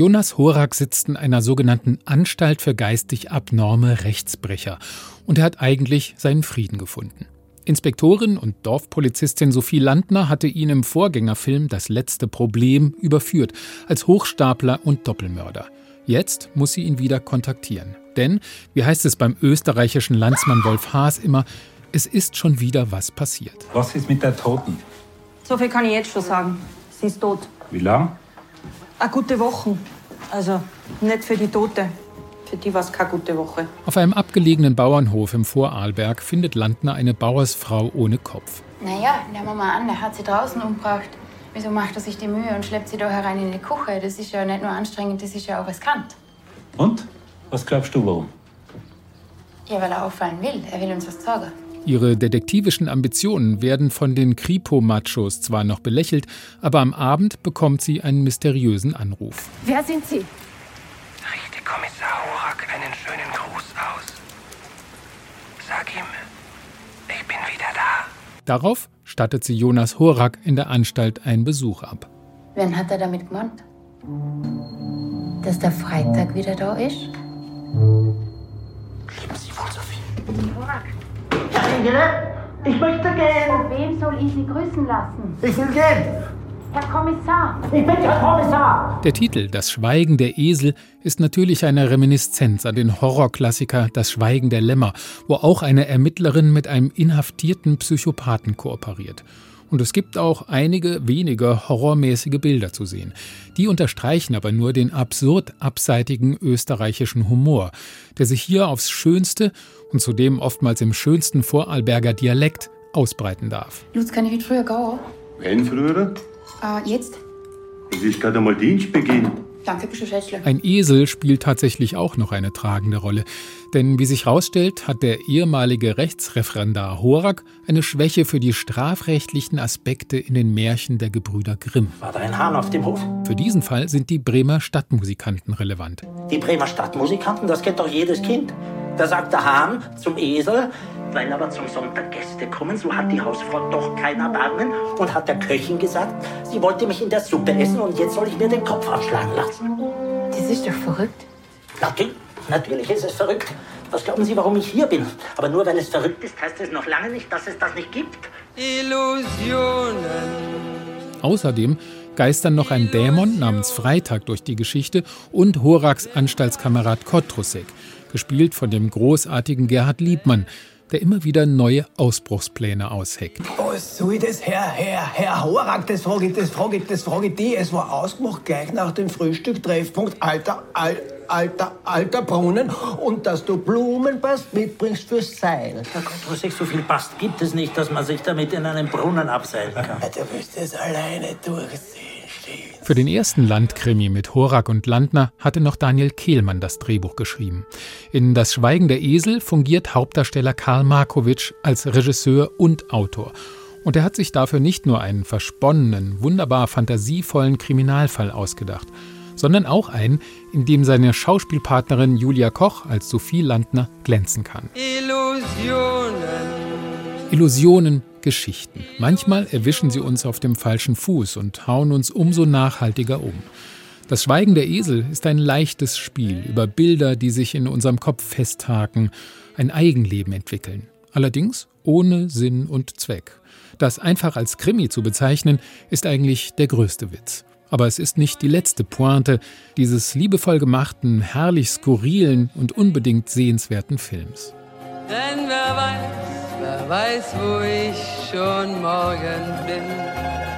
Jonas Horak sitzt in einer sogenannten Anstalt für geistig abnorme Rechtsbrecher und er hat eigentlich seinen Frieden gefunden. Inspektorin und Dorfpolizistin Sophie Landner hatte ihn im Vorgängerfilm Das letzte Problem überführt, als Hochstapler und Doppelmörder. Jetzt muss sie ihn wieder kontaktieren. Denn, wie heißt es beim österreichischen Landsmann Wolf Haas immer, es ist schon wieder was passiert. Was ist mit der Toten? So viel kann ich jetzt schon sagen. Sie ist tot. Wie lang? Eine gute Woche. Also nicht für die Tote. Für die war es keine gute Woche. Auf einem abgelegenen Bauernhof im Vorarlberg findet Landner eine Bauersfrau ohne Kopf. Naja, nehmen wir mal an, der hat sie draußen umgebracht. Wieso macht er sich die Mühe und schleppt sie da herein in die Küche? Das ist ja nicht nur anstrengend, das ist ja auch riskant. Und? Was glaubst du, warum? Ja, weil er auffallen will. Er will uns was sagen. Ihre detektivischen Ambitionen werden von den Kripo-Machos zwar noch belächelt, aber am Abend bekommt sie einen mysteriösen Anruf. Wer sind Sie? Richte Kommissar Horak einen schönen Gruß aus. Sag ihm, ich bin wieder da. Darauf stattet sie Jonas Horak in der Anstalt einen Besuch ab. Wen hat er damit gemeint? Dass der Freitag wieder da ist? Lieben Sie wohl so viel. Horak, Engele, ich möchte gehen. von wem soll ich Sie grüßen lassen? Ich will gehen. Herr Kommissar! Ich bin der Kommissar. Der Titel Das Schweigen der Esel ist natürlich eine Reminiszenz an den Horrorklassiker Das Schweigen der Lämmer, wo auch eine Ermittlerin mit einem inhaftierten Psychopathen kooperiert. Und es gibt auch einige wenige horrormäßige Bilder zu sehen. Die unterstreichen aber nur den absurd abseitigen österreichischen Humor, der sich hier aufs Schönste und zudem oftmals im schönsten Vorarlberger Dialekt ausbreiten darf. Lutz, kann ich früher gehen? Wenn früher? Äh, jetzt? Es ist gerade einmal du Schätzle. Ein Esel spielt tatsächlich auch noch eine tragende Rolle. Denn wie sich herausstellt, hat der ehemalige Rechtsreferendar Horak eine Schwäche für die strafrechtlichen Aspekte in den Märchen der Gebrüder Grimm. War da ein Hahn auf dem Hof? Für diesen Fall sind die Bremer Stadtmusikanten relevant. Die Bremer Stadtmusikanten, das kennt doch jedes Kind. Da sagt der Hahn zum Esel, weil aber zum Sonntag Gäste kommen, so hat die Hausfrau doch kein Erbarmen und hat der Köchin gesagt, sie wollte mich in der Suppe essen und jetzt soll ich mir den Kopf abschlagen lassen. Das ist doch verrückt. Natürlich, natürlich ist es verrückt. Was glauben Sie, warum ich hier bin? Aber nur weil es verrückt ist, heißt es noch lange nicht, dass es das nicht gibt. Außerdem geistern noch ein Dämon namens Freitag durch die Geschichte und Horaks Anstaltskamerad Kotrusek, gespielt von dem großartigen Gerhard Liebmann, der immer wieder neue Ausbruchspläne ausheckt. Was soll das, Herr, Herr, Herr Horak? Das frage ich, das frage ich, das frage ich die. Es war ausgemacht gleich nach dem Frühstück, Treffpunkt Alter, Al, Alter, Alter Brunnen und dass du Blumenbast mitbringst fürs Seil. Herr Gott, was ich so viel passt, gibt es nicht, dass man sich damit in einen Brunnen abseilen kann. Ja, Du wirst es alleine durchsehen. Für den ersten Landkrimi mit Horak und Landner hatte noch Daniel Kehlmann das Drehbuch geschrieben. In Das Schweigen der Esel fungiert Hauptdarsteller Karl Markowitsch als Regisseur und Autor. Und er hat sich dafür nicht nur einen versponnenen, wunderbar fantasievollen Kriminalfall ausgedacht, sondern auch einen, in dem seine Schauspielpartnerin Julia Koch als Sophie Landner glänzen kann. Illusionen, Geschichten. Manchmal erwischen sie uns auf dem falschen Fuß und hauen uns umso nachhaltiger um. Das Schweigen der Esel ist ein leichtes Spiel über Bilder, die sich in unserem Kopf festhaken, ein Eigenleben entwickeln. Allerdings ohne Sinn und Zweck. Das einfach als Krimi zu bezeichnen, ist eigentlich der größte Witz. Aber es ist nicht die letzte Pointe dieses liebevoll gemachten, herrlich skurrilen und unbedingt sehenswerten Films. Denn wer weiß, wer weiß, wo ich schon morgen bin.